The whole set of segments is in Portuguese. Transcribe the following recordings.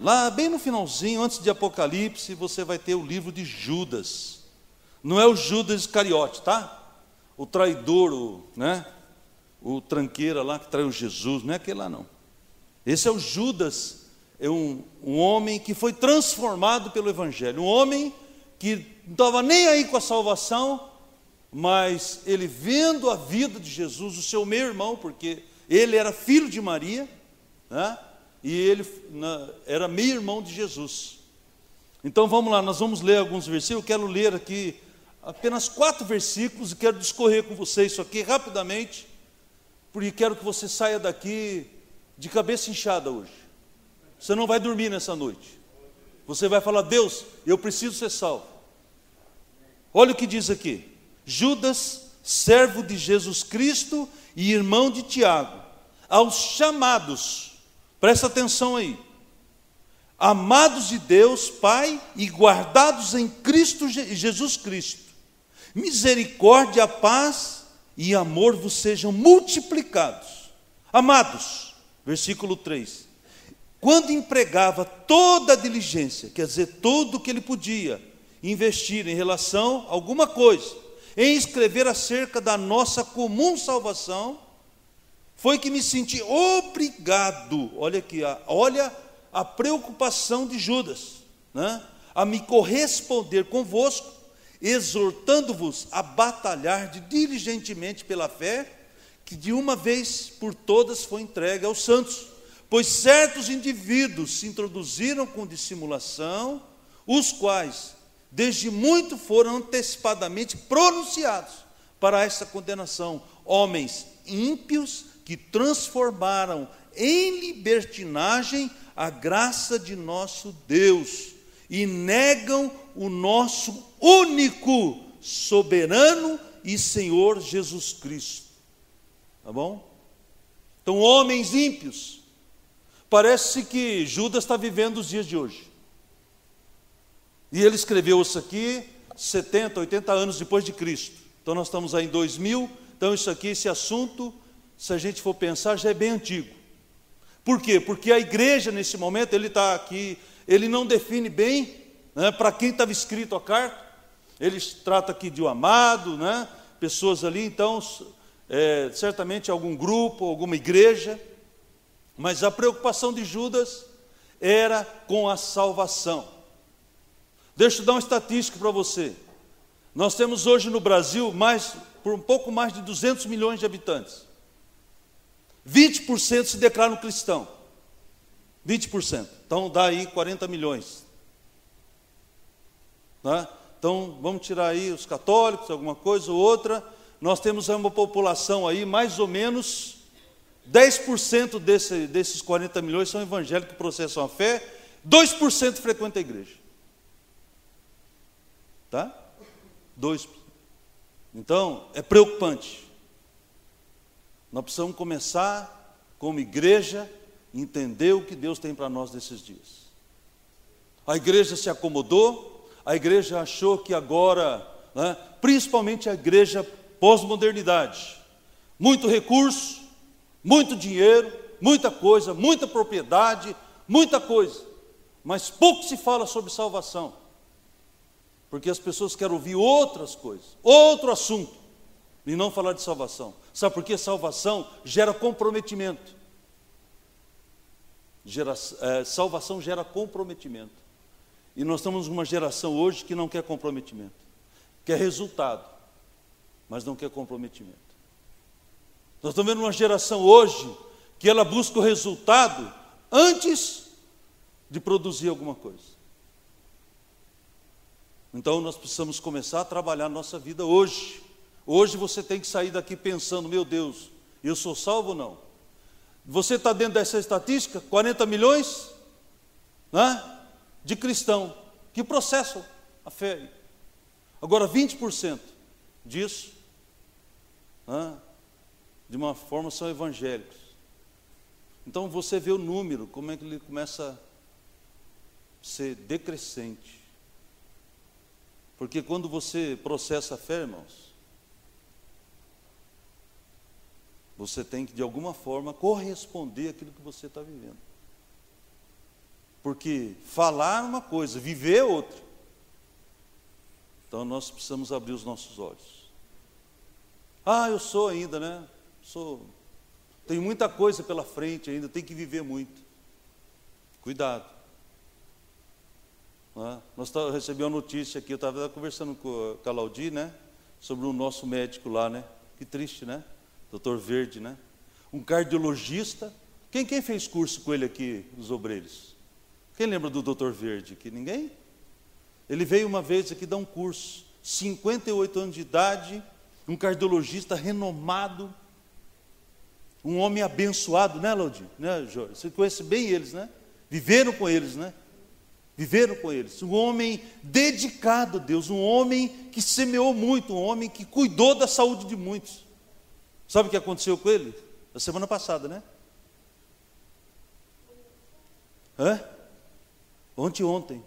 Lá, bem no finalzinho, antes de Apocalipse, você vai ter o livro de Judas. Não é o Judas Iscariote, tá? O traidor, o, né? O tranqueira lá que traiu Jesus, não é aquele lá não. Esse é o Judas, é um, um homem que foi transformado pelo Evangelho, um homem que não estava nem aí com a salvação, mas ele vendo a vida de Jesus, o seu meu irmão, porque ele era filho de Maria, né? E ele era meio irmão de Jesus. Então vamos lá, nós vamos ler alguns versículos. Eu quero ler aqui apenas quatro versículos e quero discorrer com vocês isso aqui rapidamente, porque quero que você saia daqui de cabeça inchada hoje. Você não vai dormir nessa noite. Você vai falar: Deus, eu preciso ser salvo. Olha o que diz aqui: Judas, servo de Jesus Cristo e irmão de Tiago, aos chamados Presta atenção aí. Amados de Deus, Pai, e guardados em Cristo Jesus Cristo. Misericórdia, paz e amor vos sejam multiplicados. Amados, versículo 3. Quando empregava toda a diligência, quer dizer, tudo o que ele podia investir em relação a alguma coisa, em escrever acerca da nossa comum salvação, foi que me senti obrigado, olha aqui, olha a preocupação de Judas, né? a me corresponder convosco, exortando-vos a batalhar diligentemente pela fé, que de uma vez por todas foi entregue aos santos. Pois certos indivíduos se introduziram com dissimulação, os quais, desde muito, foram antecipadamente pronunciados para essa condenação, homens ímpios que transformaram em libertinagem a graça de nosso Deus e negam o nosso único, soberano e Senhor Jesus Cristo. Tá bom? Então, homens ímpios. Parece que Judas está vivendo os dias de hoje. E ele escreveu isso aqui 70, 80 anos depois de Cristo. Então nós estamos aí em 2000. Então isso aqui, esse assunto se a gente for pensar, já é bem antigo. Por quê? Porque a igreja, nesse momento, ele está aqui, ele não define bem né, para quem estava escrito a carta. Ele trata aqui de um amado, né, pessoas ali, então, é, certamente algum grupo, alguma igreja. Mas a preocupação de Judas era com a salvação. Deixa eu dar uma estatística para você. Nós temos hoje no Brasil mais, por um pouco mais de 200 milhões de habitantes. 20% se declaram cristão. 20%. Então dá aí 40 milhões. Tá? Então vamos tirar aí os católicos, alguma coisa ou outra. Nós temos uma população aí, mais ou menos 10% desse, desses 40 milhões são evangélicos que processam a fé, 2% frequentam a igreja. Tá? 2%. Então, é preocupante. Nós precisamos começar, como igreja, entender o que Deus tem para nós nesses dias. A igreja se acomodou, a igreja achou que agora, né, principalmente a igreja pós-modernidade, muito recurso, muito dinheiro, muita coisa, muita propriedade, muita coisa, mas pouco se fala sobre salvação, porque as pessoas querem ouvir outras coisas, outro assunto e não falar de salvação. Sabe por quê? Salvação gera comprometimento. Gera, é, salvação gera comprometimento. E nós estamos numa geração hoje que não quer comprometimento, quer resultado, mas não quer comprometimento. Nós estamos vendo uma geração hoje que ela busca o resultado antes de produzir alguma coisa. Então nós precisamos começar a trabalhar nossa vida hoje Hoje você tem que sair daqui pensando: meu Deus, eu sou salvo ou não? Você está dentro dessa estatística? 40 milhões né, de cristão que processam a fé. Agora, 20% disso, né, de uma forma, são evangélicos. Então você vê o número, como é que ele começa a ser decrescente. Porque quando você processa a fé, irmãos, Você tem que, de alguma forma, corresponder àquilo que você está vivendo. Porque falar é uma coisa, viver é outra. Então nós precisamos abrir os nossos olhos. Ah, eu sou ainda, né? Sou. Tenho muita coisa pela frente ainda, tenho que viver muito. Cuidado. É? Nós tá, recebi uma notícia aqui, eu estava conversando com a Claudi, né? Sobre o nosso médico lá, né? Que triste, né? Doutor Verde, né? Um cardiologista. Quem, quem fez curso com ele aqui, os obreiros? Quem lembra do doutor Verde aqui? Ninguém? Ele veio uma vez aqui dar um curso, 58 anos de idade, um cardiologista renomado, um homem abençoado, né, Laudi? Né, Jorge? Você conhece bem eles, né? Viveram com eles, né? Viveram com eles. Um homem dedicado a Deus, um homem que semeou muito, um homem que cuidou da saúde de muitos. Sabe o que aconteceu com ele? Na semana passada, né? Hã? Ontem, ontem.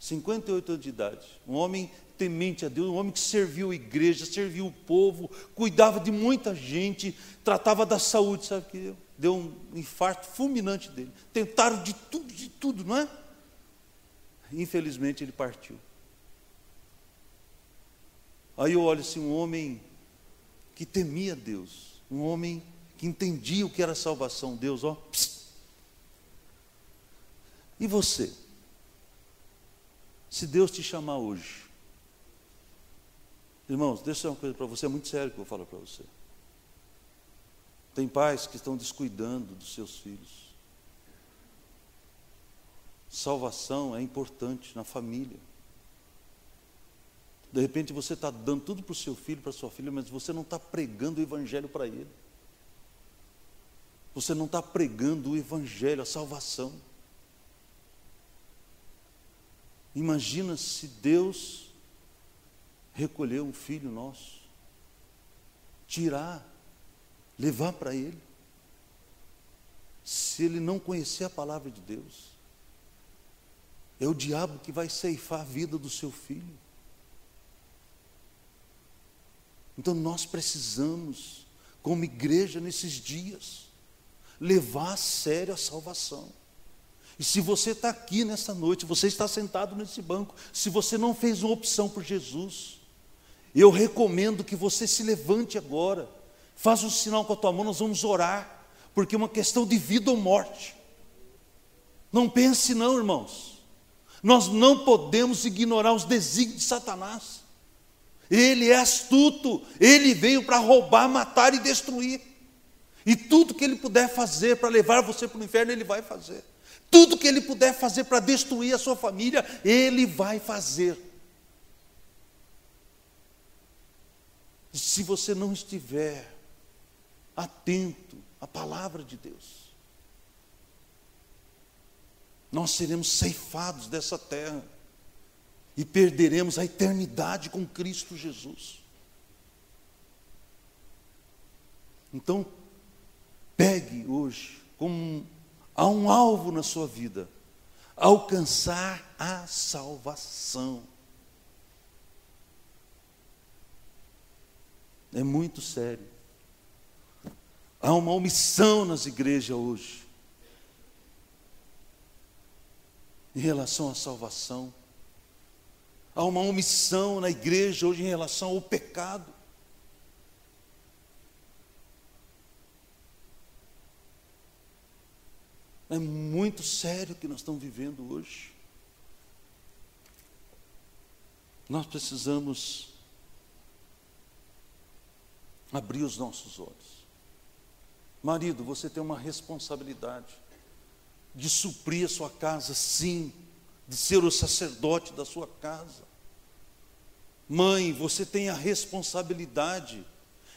58 anos de idade, um homem temente a Deus, um homem que serviu a igreja, serviu o povo, cuidava de muita gente, tratava da saúde, sabe que deu? Deu um infarto fulminante dele. Tentaram de tudo, de tudo, não é? Infelizmente ele partiu. Aí eu olho assim, um homem que temia Deus, um homem que entendia o que era salvação, Deus, ó. E você? Se Deus te chamar hoje, irmãos, deixa eu uma coisa para você, é muito sério que eu vou falar para você. Tem pais que estão descuidando dos seus filhos. Salvação é importante na família. De repente você está dando tudo para o seu filho, para sua filha, mas você não está pregando o Evangelho para ele. Você não está pregando o Evangelho, a salvação. Imagina se Deus recolher um filho nosso, tirar, levar para Ele, se ele não conhecer a palavra de Deus. É o diabo que vai ceifar a vida do seu filho. Então nós precisamos, como igreja nesses dias, levar a sério a salvação. E se você está aqui nessa noite, você está sentado nesse banco, se você não fez uma opção por Jesus, eu recomendo que você se levante agora, faz um sinal com a tua mão, nós vamos orar, porque é uma questão de vida ou morte. Não pense não, irmãos. Nós não podemos ignorar os desígnios de Satanás. Ele é astuto, ele veio para roubar, matar e destruir. E tudo que ele puder fazer para levar você para o inferno, ele vai fazer. Tudo que ele puder fazer para destruir a sua família, ele vai fazer. Se você não estiver atento à palavra de Deus, nós seremos ceifados dessa terra e perderemos a eternidade com Cristo Jesus. Então, pegue hoje como há um alvo na sua vida: alcançar a salvação. É muito sério. Há uma omissão nas igrejas hoje em relação à salvação. Há uma omissão na igreja hoje em relação ao pecado. É muito sério o que nós estamos vivendo hoje. Nós precisamos abrir os nossos olhos. Marido, você tem uma responsabilidade de suprir a sua casa, sim, de ser o sacerdote da sua casa. Mãe, você tem a responsabilidade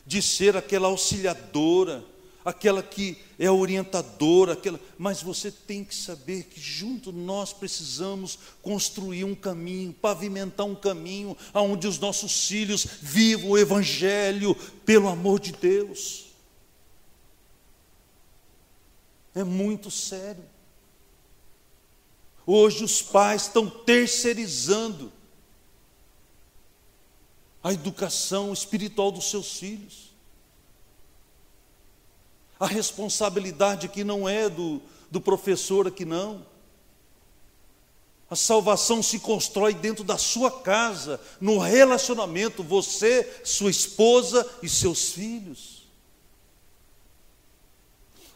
de ser aquela auxiliadora, aquela que é orientadora, aquela, mas você tem que saber que junto nós precisamos construir um caminho, pavimentar um caminho aonde os nossos filhos vivam o evangelho pelo amor de Deus. É muito sério. Hoje os pais estão terceirizando a educação espiritual dos seus filhos. A responsabilidade aqui não é do, do professor aqui não. A salvação se constrói dentro da sua casa, no relacionamento, você, sua esposa e seus filhos.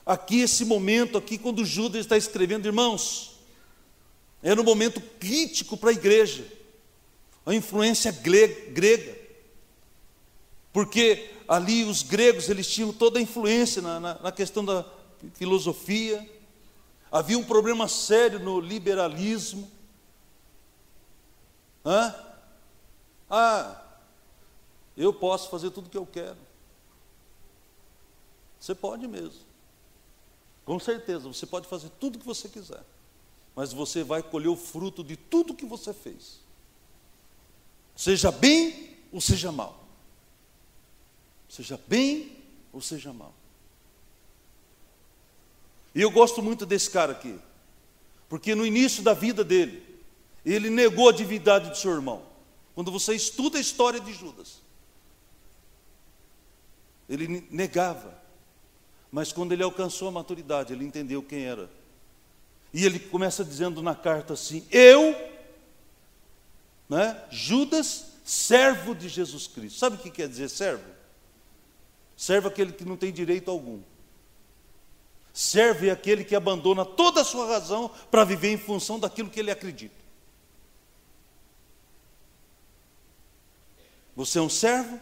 Aqui, esse momento, aqui, quando Judas está escrevendo, irmãos, era um momento crítico para a igreja, a influência grega, porque ali os gregos eles tinham toda a influência na, na, na questão da filosofia, havia um problema sério no liberalismo, Hã? Ah, eu posso fazer tudo o que eu quero. Você pode mesmo. Com certeza, você pode fazer tudo o que você quiser. Mas você vai colher o fruto de tudo que você fez. Seja bem ou seja mal. Seja bem ou seja mal. E eu gosto muito desse cara aqui. Porque no início da vida dele, ele negou a divindade do seu irmão. Quando você estuda a história de Judas, ele negava. Mas quando ele alcançou a maturidade, ele entendeu quem era. E ele começa dizendo na carta assim: Eu, né, Judas, servo de Jesus Cristo. Sabe o que quer dizer servo? Servo aquele que não tem direito algum. Serve aquele que abandona toda a sua razão para viver em função daquilo que ele acredita. Você é um servo?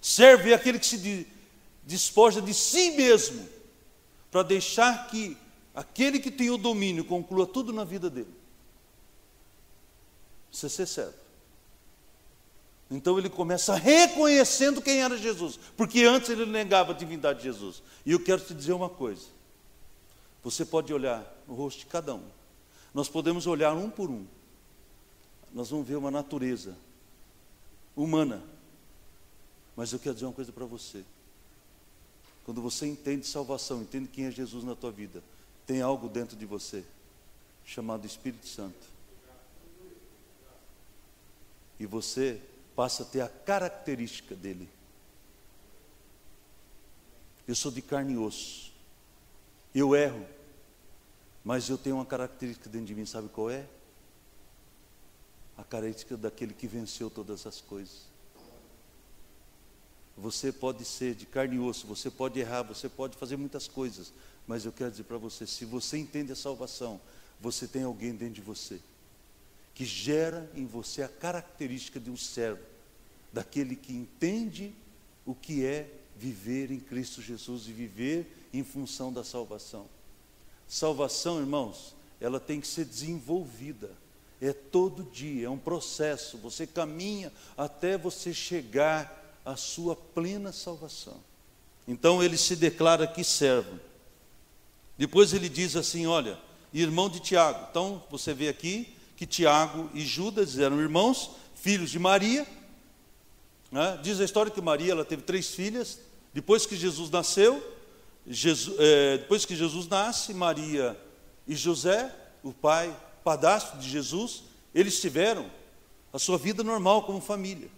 Servo é aquele que se despoja de si mesmo para deixar que aquele que tem o domínio conclua tudo na vida dele. Você ser servo. Então ele começa reconhecendo quem era Jesus, porque antes ele negava a divindade de Jesus. E eu quero te dizer uma coisa: você pode olhar no rosto de cada um, nós podemos olhar um por um, nós vamos ver uma natureza humana. Mas eu quero dizer uma coisa para você. Quando você entende salvação, entende quem é Jesus na tua vida, tem algo dentro de você chamado Espírito Santo. E você passa a ter a característica dele. Eu sou de carne e osso. Eu erro. Mas eu tenho uma característica dentro de mim, sabe qual é? a característica daquele que venceu todas as coisas. Você pode ser de carne e osso, você pode errar, você pode fazer muitas coisas, mas eu quero dizer para você: se você entende a salvação, você tem alguém dentro de você que gera em você a característica de um servo, daquele que entende o que é viver em Cristo Jesus e viver em função da salvação. Salvação, irmãos, ela tem que ser desenvolvida. É todo dia, é um processo. Você caminha até você chegar à sua plena salvação. Então ele se declara aqui servo. Depois ele diz assim: Olha, irmão de Tiago. Então você vê aqui que Tiago e Judas eram irmãos, filhos de Maria. Né? Diz a história que Maria ela teve três filhas. Depois que Jesus nasceu, Jesus, é, depois que Jesus nasce, Maria e José, o pai padastro de Jesus, eles tiveram a sua vida normal como família.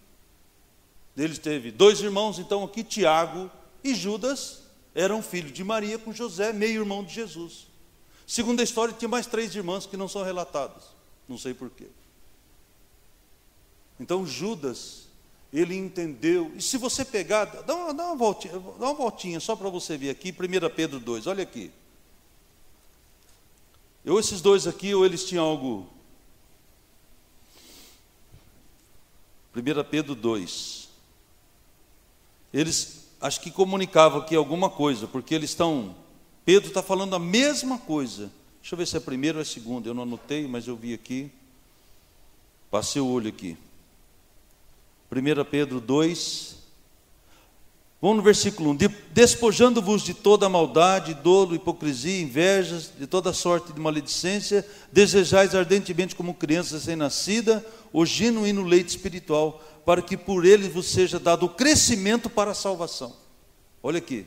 Eles teve dois irmãos, então aqui Tiago e Judas eram filhos de Maria com José, meio irmão de Jesus. Segundo a história, tinha mais três irmãs que não são relatadas. Não sei porquê. Então Judas, ele entendeu. E se você pegar, dá uma, dá uma voltinha, dá uma voltinha só para você ver aqui, 1 Pedro 2, olha aqui. Ou esses dois aqui, ou eles tinham algo. 1 Pedro 2. Eles acho que comunicavam aqui alguma coisa, porque eles estão. Pedro está falando a mesma coisa. Deixa eu ver se é primeiro ou é segundo. Eu não anotei, mas eu vi aqui. Passei o olho aqui. 1 Pedro 2, Vamos no versículo 1: Despojando-vos de toda maldade, dolo, hipocrisia, invejas, de toda sorte de maledicência, desejais ardentemente, como crianças recém-nascida, o genuíno leite espiritual, para que por ele vos seja dado o crescimento para a salvação. Olha aqui,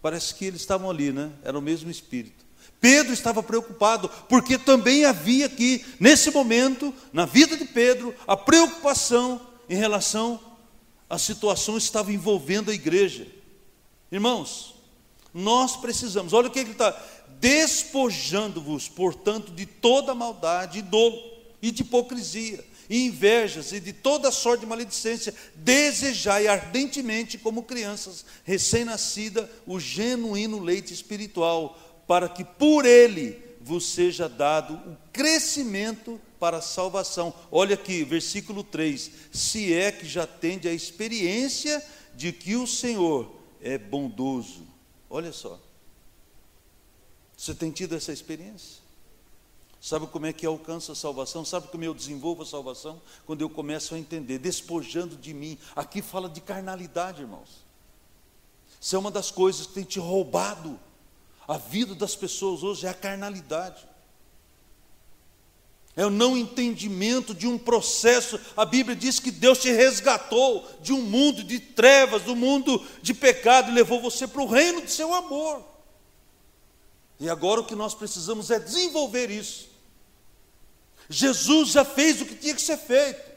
parece que eles estavam ali, né? Era o mesmo espírito. Pedro estava preocupado, porque também havia aqui, nesse momento, na vida de Pedro, a preocupação em relação a situação estava envolvendo a igreja. Irmãos, nós precisamos, olha o que ele está, despojando-vos, portanto, de toda maldade e dolo e de hipocrisia, e invejas e de toda sorte de maledicência, desejai ardentemente, como crianças recém-nascida, o genuíno leite espiritual, para que por ele vos seja dado o crescimento para a salvação. Olha aqui, versículo 3: se é que já tende a experiência de que o Senhor é bondoso. Olha só. Você tem tido essa experiência? Sabe como é que alcança a salvação? Sabe como eu desenvolvo a salvação? Quando eu começo a entender, despojando de mim. Aqui fala de carnalidade, irmãos. Isso é uma das coisas que tem te roubado a vida das pessoas hoje, é a carnalidade. É o não entendimento de um processo. A Bíblia diz que Deus te resgatou de um mundo de trevas, do mundo de pecado, e levou você para o reino do seu amor. E agora o que nós precisamos é desenvolver isso. Jesus já fez o que tinha que ser feito.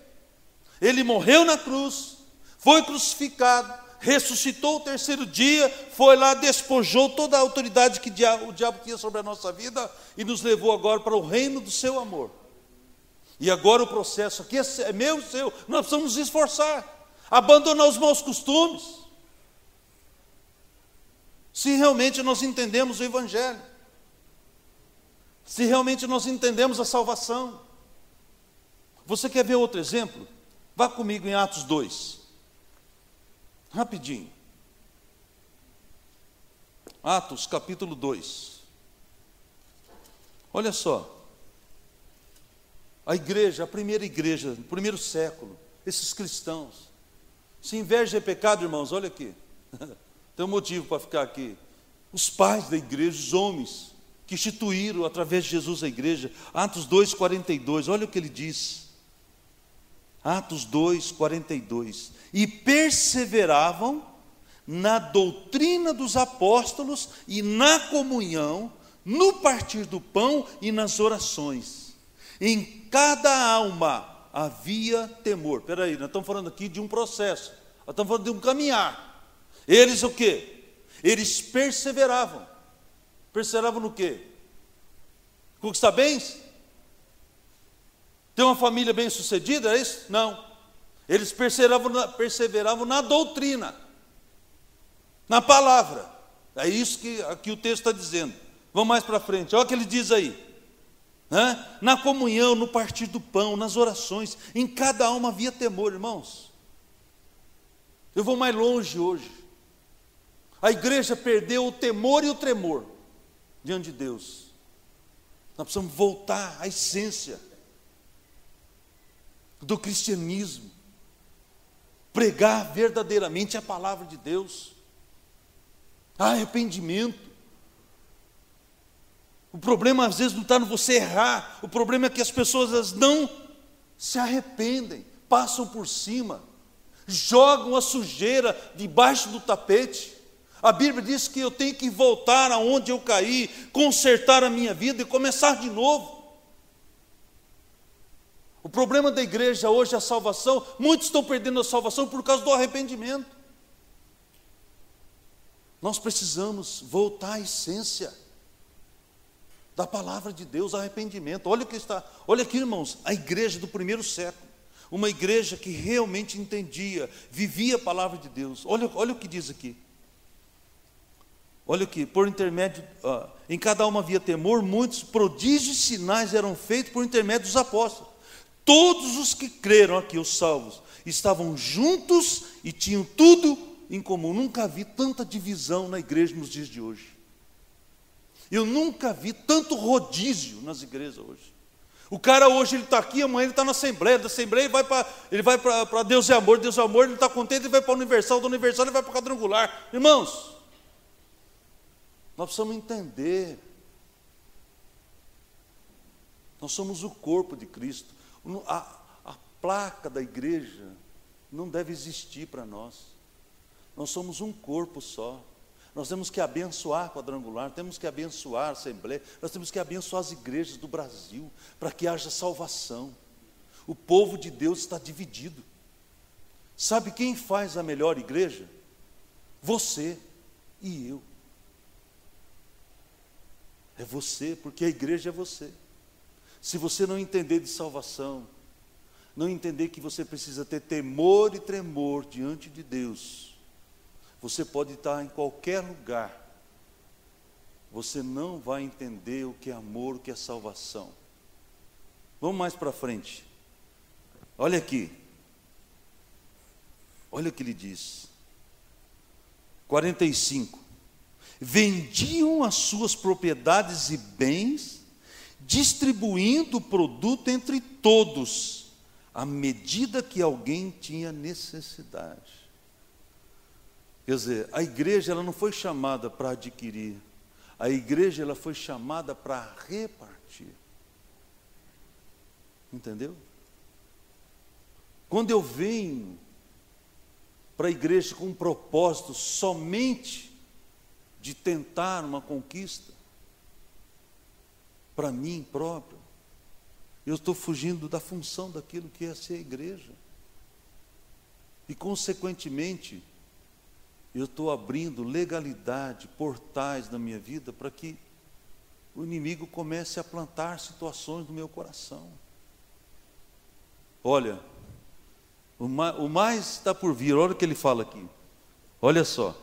Ele morreu na cruz, foi crucificado, ressuscitou o terceiro dia, foi lá, despojou toda a autoridade que o diabo tinha sobre a nossa vida e nos levou agora para o reino do seu amor. E agora o processo aqui é meu e seu, nós precisamos nos esforçar, abandonar os maus costumes. Se realmente nós entendemos o Evangelho se realmente nós entendemos a salvação. Você quer ver outro exemplo? Vá comigo em Atos 2. Rapidinho. Atos capítulo 2. Olha só. A igreja, a primeira igreja, no primeiro século, esses cristãos. Se inveja é pecado, irmãos, olha aqui. Tem um motivo para ficar aqui. Os pais da igreja, os homens, que instituíram através de Jesus a igreja. Atos 2, 42, olha o que ele diz. Atos 2, 42. E perseveravam na doutrina dos apóstolos e na comunhão, no partir do pão e nas orações. Em cada alma havia temor. Espera aí, nós estamos falando aqui de um processo. Nós estamos falando de um caminhar. Eles o quê? Eles perseveravam. Perseveravam no quê? Conquistar bens? Ter uma família bem sucedida, é isso? Não. Eles perseveravam na, perseveravam na doutrina, na palavra. É isso que aqui o texto está dizendo. Vamos mais para frente, olha o que ele diz aí. Na comunhão, no partir do pão, nas orações, em cada alma havia temor, irmãos. Eu vou mais longe hoje. A igreja perdeu o temor e o tremor diante de Deus. Nós precisamos voltar à essência do cristianismo, pregar verdadeiramente a palavra de Deus, arrependimento. O problema às vezes não está no você errar, o problema é que as pessoas não se arrependem, passam por cima, jogam a sujeira debaixo do tapete. A Bíblia diz que eu tenho que voltar aonde eu caí, consertar a minha vida e começar de novo. O problema da igreja hoje é a salvação. Muitos estão perdendo a salvação por causa do arrependimento. Nós precisamos voltar à essência da palavra de Deus, arrependimento. Olha o que está, olha aqui, irmãos, a igreja do primeiro século, uma igreja que realmente entendia, vivia a palavra de Deus. Olha, olha o que diz aqui. Olha aqui, por intermédio, uh, em cada uma havia temor, muitos prodígios e sinais eram feitos por intermédio dos apóstolos. Todos os que creram aqui, os salvos, estavam juntos e tinham tudo em comum. Nunca vi tanta divisão na igreja nos dias de hoje. Eu nunca vi tanto rodízio nas igrejas hoje. O cara hoje ele está aqui, amanhã ele está na Assembleia, da Assembleia ele vai para Deus é amor, Deus é amor, ele está contente, ele vai para a Universal, da Universal ele vai para quadrangular. Irmãos, nós precisamos entender. Nós somos o corpo de Cristo. A, a placa da igreja não deve existir para nós. Nós somos um corpo só. Nós temos que abençoar quadrangular, temos que abençoar a Assembleia, nós temos que abençoar as igrejas do Brasil, para que haja salvação. O povo de Deus está dividido. Sabe quem faz a melhor igreja? Você e eu. É você, porque a igreja é você. Se você não entender de salvação, não entender que você precisa ter temor e tremor diante de Deus, você pode estar em qualquer lugar, você não vai entender o que é amor, o que é salvação. Vamos mais para frente. Olha aqui. Olha o que ele diz. 45. Vendiam as suas propriedades e bens, distribuindo o produto entre todos, à medida que alguém tinha necessidade. Quer dizer, a igreja ela não foi chamada para adquirir, a igreja ela foi chamada para repartir. Entendeu? Quando eu venho para a igreja com um propósito somente de tentar uma conquista para mim próprio, eu estou fugindo da função daquilo que é ser igreja. E, consequentemente, eu estou abrindo legalidade, portais na minha vida para que o inimigo comece a plantar situações no meu coração. Olha, o mais, o mais está por vir, olha o que ele fala aqui. Olha só.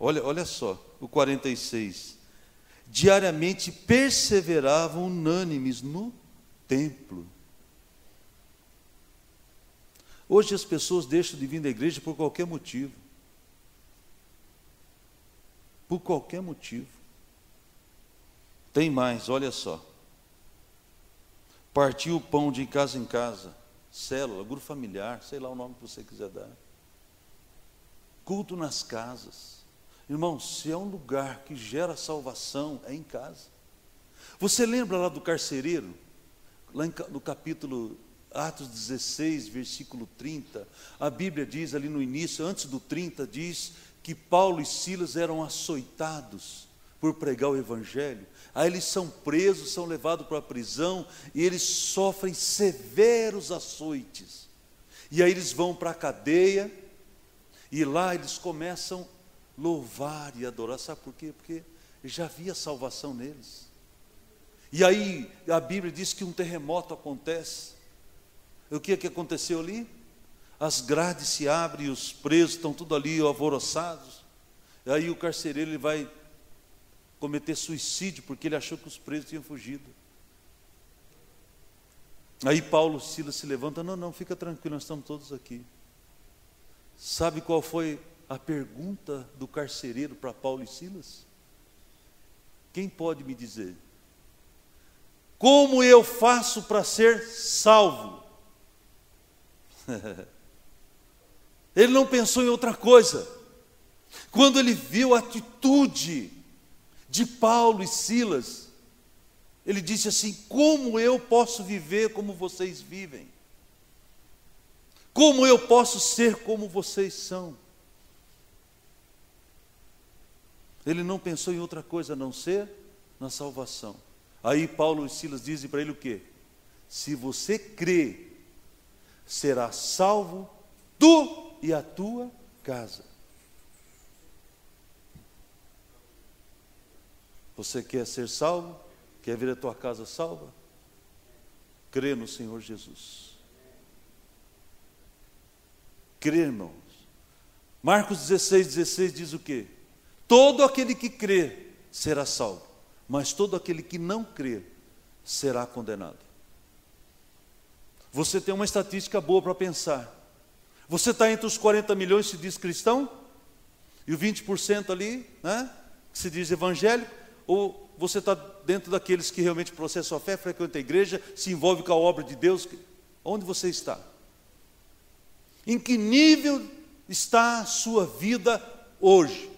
Olha, olha só, o 46. Diariamente perseveravam unânimes no templo. Hoje as pessoas deixam de vir da igreja por qualquer motivo. Por qualquer motivo. Tem mais, olha só. Partiu o pão de casa em casa célula, grupo familiar, sei lá o nome que você quiser dar. Culto nas casas. Irmão, se é um lugar que gera salvação, é em casa. Você lembra lá do carcereiro? Lá no capítulo Atos 16, versículo 30, a Bíblia diz ali no início, antes do 30, diz que Paulo e Silas eram açoitados por pregar o Evangelho. Aí eles são presos, são levados para a prisão e eles sofrem severos açoites. E aí eles vão para a cadeia e lá eles começam louvar e adorar. Sabe por quê? Porque já havia salvação neles. E aí a Bíblia diz que um terremoto acontece. O que é que aconteceu ali? As grades se abrem, os presos estão tudo ali alvoroçados. E aí o carcereiro ele vai cometer suicídio porque ele achou que os presos tinham fugido. Aí Paulo Silas se levanta, não, não, fica tranquilo, nós estamos todos aqui. Sabe qual foi a pergunta do carcereiro para Paulo e Silas? Quem pode me dizer? Como eu faço para ser salvo? ele não pensou em outra coisa. Quando ele viu a atitude de Paulo e Silas, ele disse assim: Como eu posso viver como vocês vivem? Como eu posso ser como vocês são? Ele não pensou em outra coisa a não ser na salvação. Aí Paulo e Silas dizem para ele o quê? Se você crê, será salvo tu e a tua casa. Você quer ser salvo? Quer ver a tua casa salva? Crê no Senhor Jesus. Crê, irmãos. Marcos 16, 16 diz o quê? Todo aquele que crê será salvo, mas todo aquele que não crê será condenado. Você tem uma estatística boa para pensar. Você está entre os 40 milhões que se diz cristão, e o 20% ali, né, que se diz evangélico, ou você está dentro daqueles que realmente processam a fé, frequenta a igreja, se envolve com a obra de Deus? Onde você está? Em que nível está a sua vida hoje?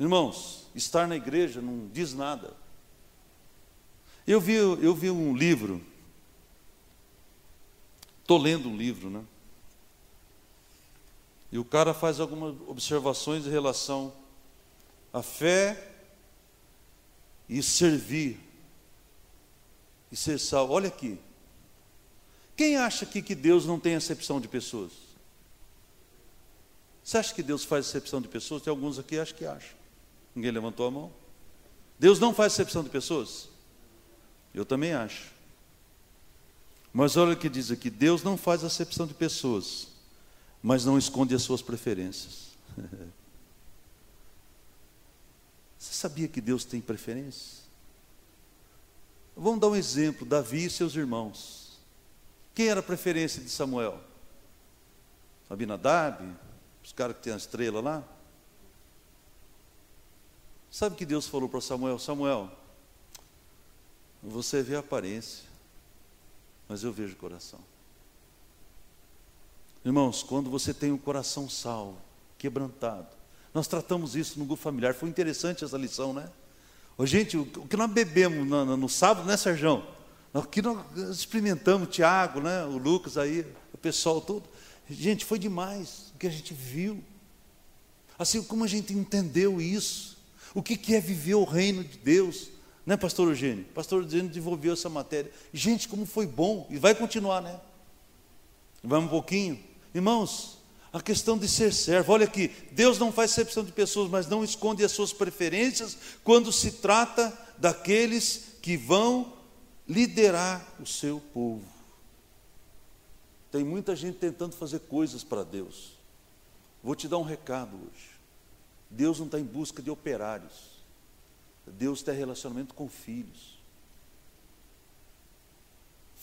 Irmãos, estar na igreja não diz nada. Eu vi, eu vi um livro, estou lendo um livro, né? E o cara faz algumas observações em relação à fé e servir e ser salvo. Olha aqui. Quem acha aqui que Deus não tem acepção de pessoas? Você acha que Deus faz exceção de pessoas? Tem alguns aqui que acham que acham. Ninguém levantou a mão. Deus não faz exceção de pessoas? Eu também acho. Mas olha o que diz aqui: Deus não faz acepção de pessoas, mas não esconde as suas preferências. Você sabia que Deus tem preferências? Vamos dar um exemplo: Davi e seus irmãos. Quem era a preferência de Samuel? Abinadab, os caras que têm a estrela lá. Sabe que Deus falou para Samuel? Samuel, você vê a aparência, mas eu vejo o coração. Irmãos, quando você tem o um coração salvo, quebrantado, nós tratamos isso no grupo familiar, foi interessante essa lição, né? Ô, gente, o que nós bebemos no, no sábado, né, Sérgio? O que nós experimentamos, o Tiago, né, o Lucas aí, o pessoal todo. Gente, foi demais o que a gente viu. Assim como a gente entendeu isso. O que, é viver o reino de Deus. Né, pastor Eugênio? Pastor Eugênio desenvolveu essa matéria. Gente, como foi bom. E vai continuar, né? Vamos um pouquinho. Irmãos, a questão de ser servo. Olha aqui, Deus não faz exceção de pessoas, mas não esconde as suas preferências quando se trata daqueles que vão liderar o seu povo. Tem muita gente tentando fazer coisas para Deus. Vou te dar um recado hoje. Deus não está em busca de operários. Deus tem relacionamento com filhos.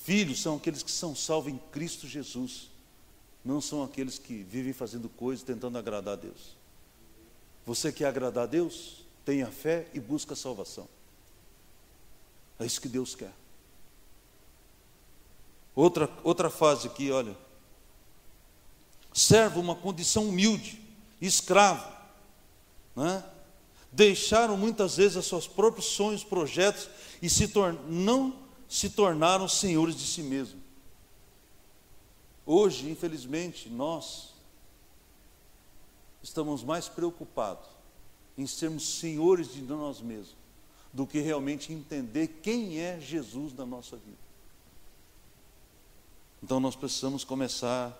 Filhos são aqueles que são salvos em Cristo Jesus. Não são aqueles que vivem fazendo coisas tentando agradar a Deus. Você quer agradar a Deus? Tenha fé e busca a salvação. É isso que Deus quer. Outra, outra fase aqui, olha. Servo uma condição humilde, escravo. Né? Deixaram muitas vezes os seus próprios sonhos, projetos e se não se tornaram senhores de si mesmos. Hoje, infelizmente, nós estamos mais preocupados em sermos senhores de nós mesmos do que realmente entender quem é Jesus na nossa vida. Então nós precisamos começar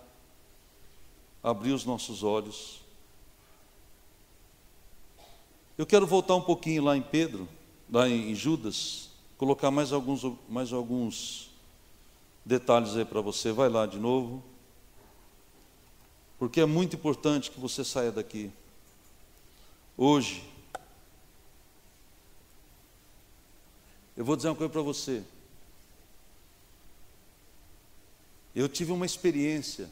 a abrir os nossos olhos. Eu quero voltar um pouquinho lá em Pedro, lá em Judas, colocar mais alguns, mais alguns detalhes aí para você. Vai lá de novo. Porque é muito importante que você saia daqui. Hoje. Eu vou dizer uma coisa para você. Eu tive uma experiência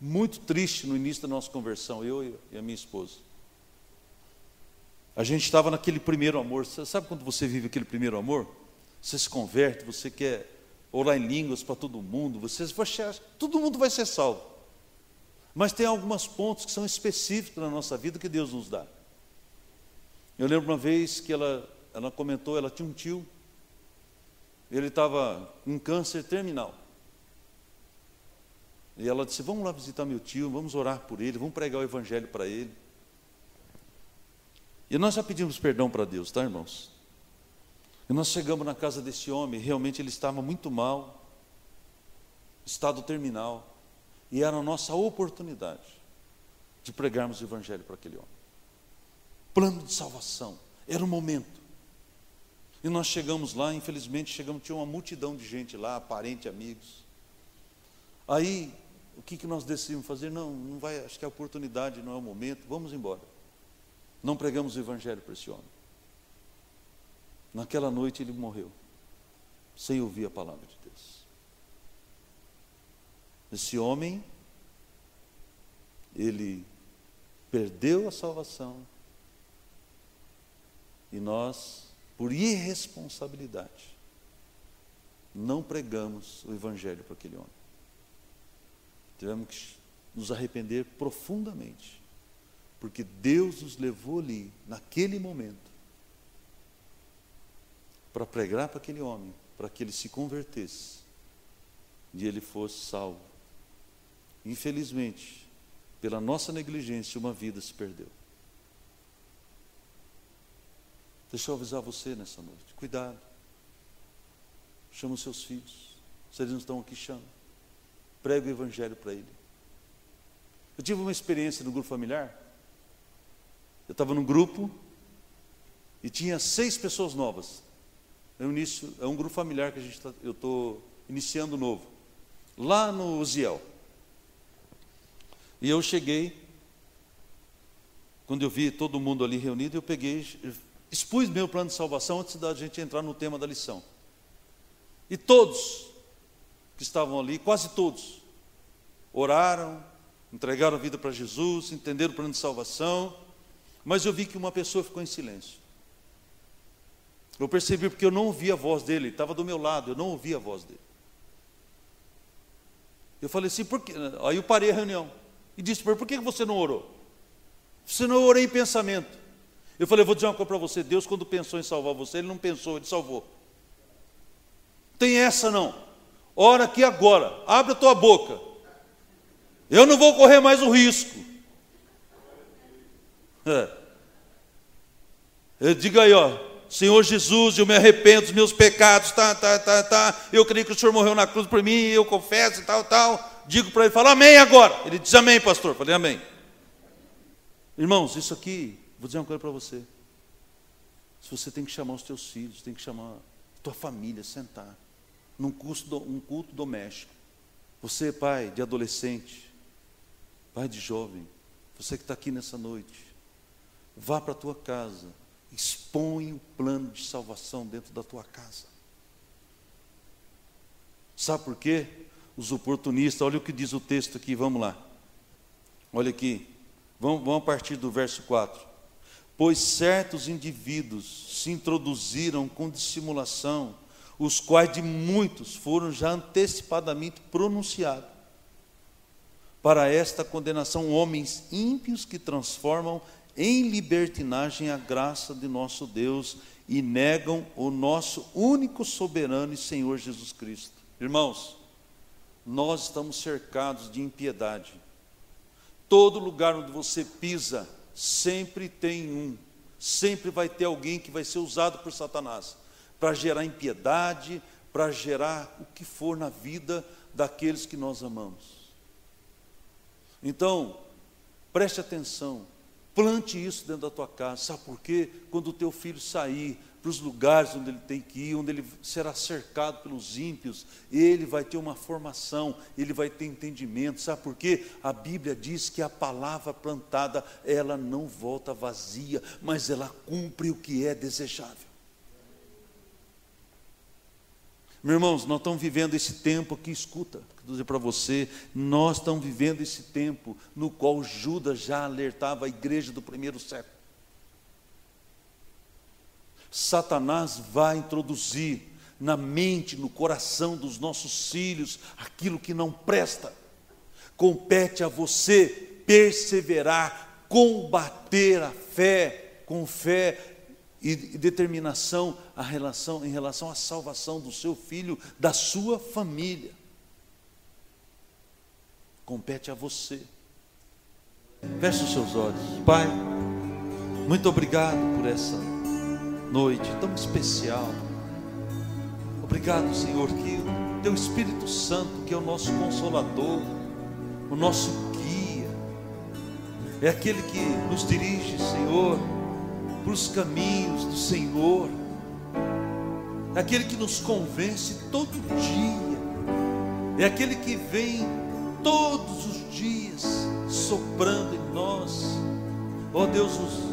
muito triste no início da nossa conversão, eu e a minha esposa. A gente estava naquele primeiro amor. Sabe quando você vive aquele primeiro amor? Você se converte, você quer orar em línguas para todo mundo, você vai todo mundo vai ser salvo. Mas tem alguns pontos que são específicos na nossa vida que Deus nos dá. Eu lembro uma vez que ela, ela comentou, ela tinha um tio, ele estava com câncer terminal. E ela disse: Vamos lá visitar meu tio, vamos orar por ele, vamos pregar o evangelho para ele. E nós já pedimos perdão para Deus, tá, irmãos? E nós chegamos na casa desse homem, realmente ele estava muito mal, estado terminal, e era a nossa oportunidade de pregarmos o evangelho para aquele homem. Plano de salvação, era o momento. E nós chegamos lá, infelizmente chegamos, tinha uma multidão de gente lá, parente, amigos. Aí o que, que nós decidimos fazer? Não, não vai, acho que a oportunidade não é o momento, vamos embora. Não pregamos o evangelho para esse homem. Naquela noite ele morreu, sem ouvir a palavra de Deus. Esse homem, ele perdeu a salvação e nós, por irresponsabilidade, não pregamos o evangelho para aquele homem. Tivemos que nos arrepender profundamente, porque Deus nos levou ali, naquele momento, para pregar para aquele homem, para que ele se convertesse e ele fosse salvo. Infelizmente, pela nossa negligência, uma vida se perdeu. Deixa eu avisar você nessa noite. Cuidado. Chama os seus filhos. Se eles não estão aqui, chama. Prega o Evangelho para ele. Eu tive uma experiência no grupo familiar. Eu estava num grupo e tinha seis pessoas novas. É um, início, é um grupo familiar que a gente tá, eu estou iniciando novo. Lá no Uziel. E eu cheguei, quando eu vi todo mundo ali reunido, eu peguei, expus meu plano de salvação antes da gente entrar no tema da lição. E todos que estavam ali, quase todos, oraram, entregaram a vida para Jesus, entenderam o plano de salvação, mas eu vi que uma pessoa ficou em silêncio. Eu percebi porque eu não ouvi a voz dele, ele estava do meu lado, eu não ouvi a voz dele. Eu falei assim, por quê? Aí eu parei a reunião e disse por que você não orou? Você não orei em pensamento. Eu falei, vou dizer uma coisa para você, Deus quando pensou em salvar você, Ele não pensou, Ele salvou. Tem essa não. Ora aqui agora, abre a tua boca. Eu não vou correr mais o risco. Digo aí, ó, Senhor Jesus, eu me arrependo dos meus pecados, tá, tá, tá, tá. Eu creio que o Senhor morreu na cruz por mim, eu confesso e tal, tal. Digo para ele, fala amém agora. Ele diz amém, pastor. Falei amém. Irmãos, isso aqui, vou dizer uma coisa para você. Se você tem que chamar os teus filhos, tem que chamar a tua família, sentar num culto, um culto doméstico. Você, pai de adolescente, pai de jovem, você que está aqui nessa noite, vá para a tua casa, expõe o plano de salvação dentro da tua casa. Sabe por quê? Os oportunistas, olha o que diz o texto aqui, vamos lá. Olha aqui, vamos, vamos a partir do verso 4. Pois certos indivíduos se introduziram com dissimulação os quais de muitos foram já antecipadamente pronunciados. Para esta condenação, homens ímpios que transformam em libertinagem a graça de nosso Deus e negam o nosso único soberano e Senhor Jesus Cristo. Irmãos, nós estamos cercados de impiedade. Todo lugar onde você pisa, sempre tem um, sempre vai ter alguém que vai ser usado por Satanás para gerar impiedade, para gerar o que for na vida daqueles que nós amamos. Então, preste atenção, plante isso dentro da tua casa, sabe por quê? Quando o teu filho sair para os lugares onde ele tem que ir, onde ele será cercado pelos ímpios, ele vai ter uma formação, ele vai ter entendimento, sabe por quê? A Bíblia diz que a palavra plantada, ela não volta vazia, mas ela cumpre o que é desejável. Meus irmãos, nós estamos vivendo esse tempo aqui, escuta, vou dizer para você, nós estamos vivendo esse tempo no qual Judas já alertava a igreja do primeiro século. Satanás vai introduzir na mente, no coração dos nossos filhos aquilo que não presta. Compete a você perseverar, combater a fé, com fé e determinação a relação, em relação à salvação do seu filho, da sua família. Compete a você. Feche os seus olhos. Pai, muito obrigado por essa noite tão especial. Obrigado, Senhor, que o Teu Espírito Santo, que é o nosso consolador, o nosso guia, é aquele que nos dirige, Senhor para os caminhos do Senhor, é aquele que nos convence todo dia, é aquele que vem todos os dias soprando em nós, ó oh, Deus, os,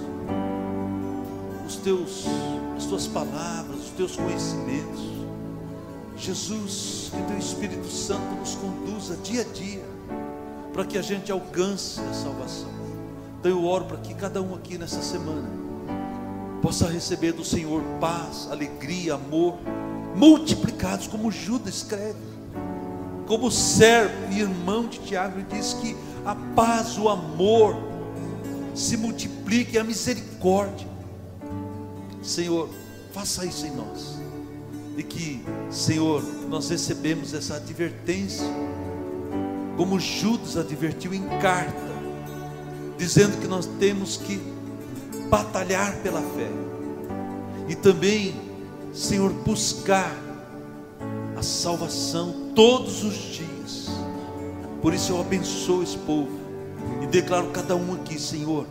os teus, as tuas palavras, os teus conhecimentos. Jesus, que teu Espírito Santo nos conduza dia a dia, para que a gente alcance a salvação. Então eu oro para que cada um aqui nessa semana possa receber do Senhor paz, alegria, amor, multiplicados, como Judas escreve, como servo e irmão de Tiago, diz que a paz, o amor se multiplique, a misericórdia. Senhor, faça isso em nós, e que, Senhor, nós recebemos essa advertência, como Judas advertiu em carta, dizendo que nós temos que batalhar pela fé e também, Senhor, buscar a salvação todos os dias. Por isso eu abençoo esse povo e declaro cada um aqui, Senhor,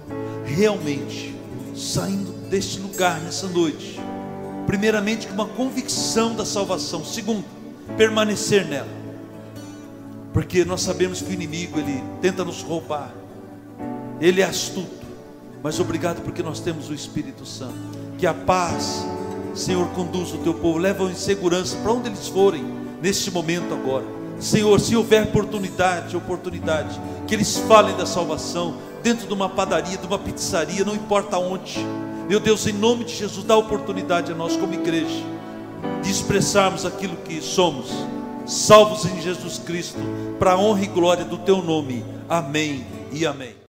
realmente saindo deste lugar nessa noite. Primeiramente, com uma convicção da salvação. Segundo, permanecer nela. Porque nós sabemos que o inimigo, ele tenta nos roubar. Ele é astuto. Mas obrigado porque nós temos o Espírito Santo. Que a paz, Senhor, conduz o teu povo, leva em segurança para onde eles forem neste momento agora. Senhor, se houver oportunidade, oportunidade, que eles falem da salvação dentro de uma padaria, de uma pizzaria, não importa onde. Meu Deus, em nome de Jesus, dá oportunidade a nós como igreja de expressarmos aquilo que somos, salvos em Jesus Cristo, para a honra e glória do teu nome. Amém e amém.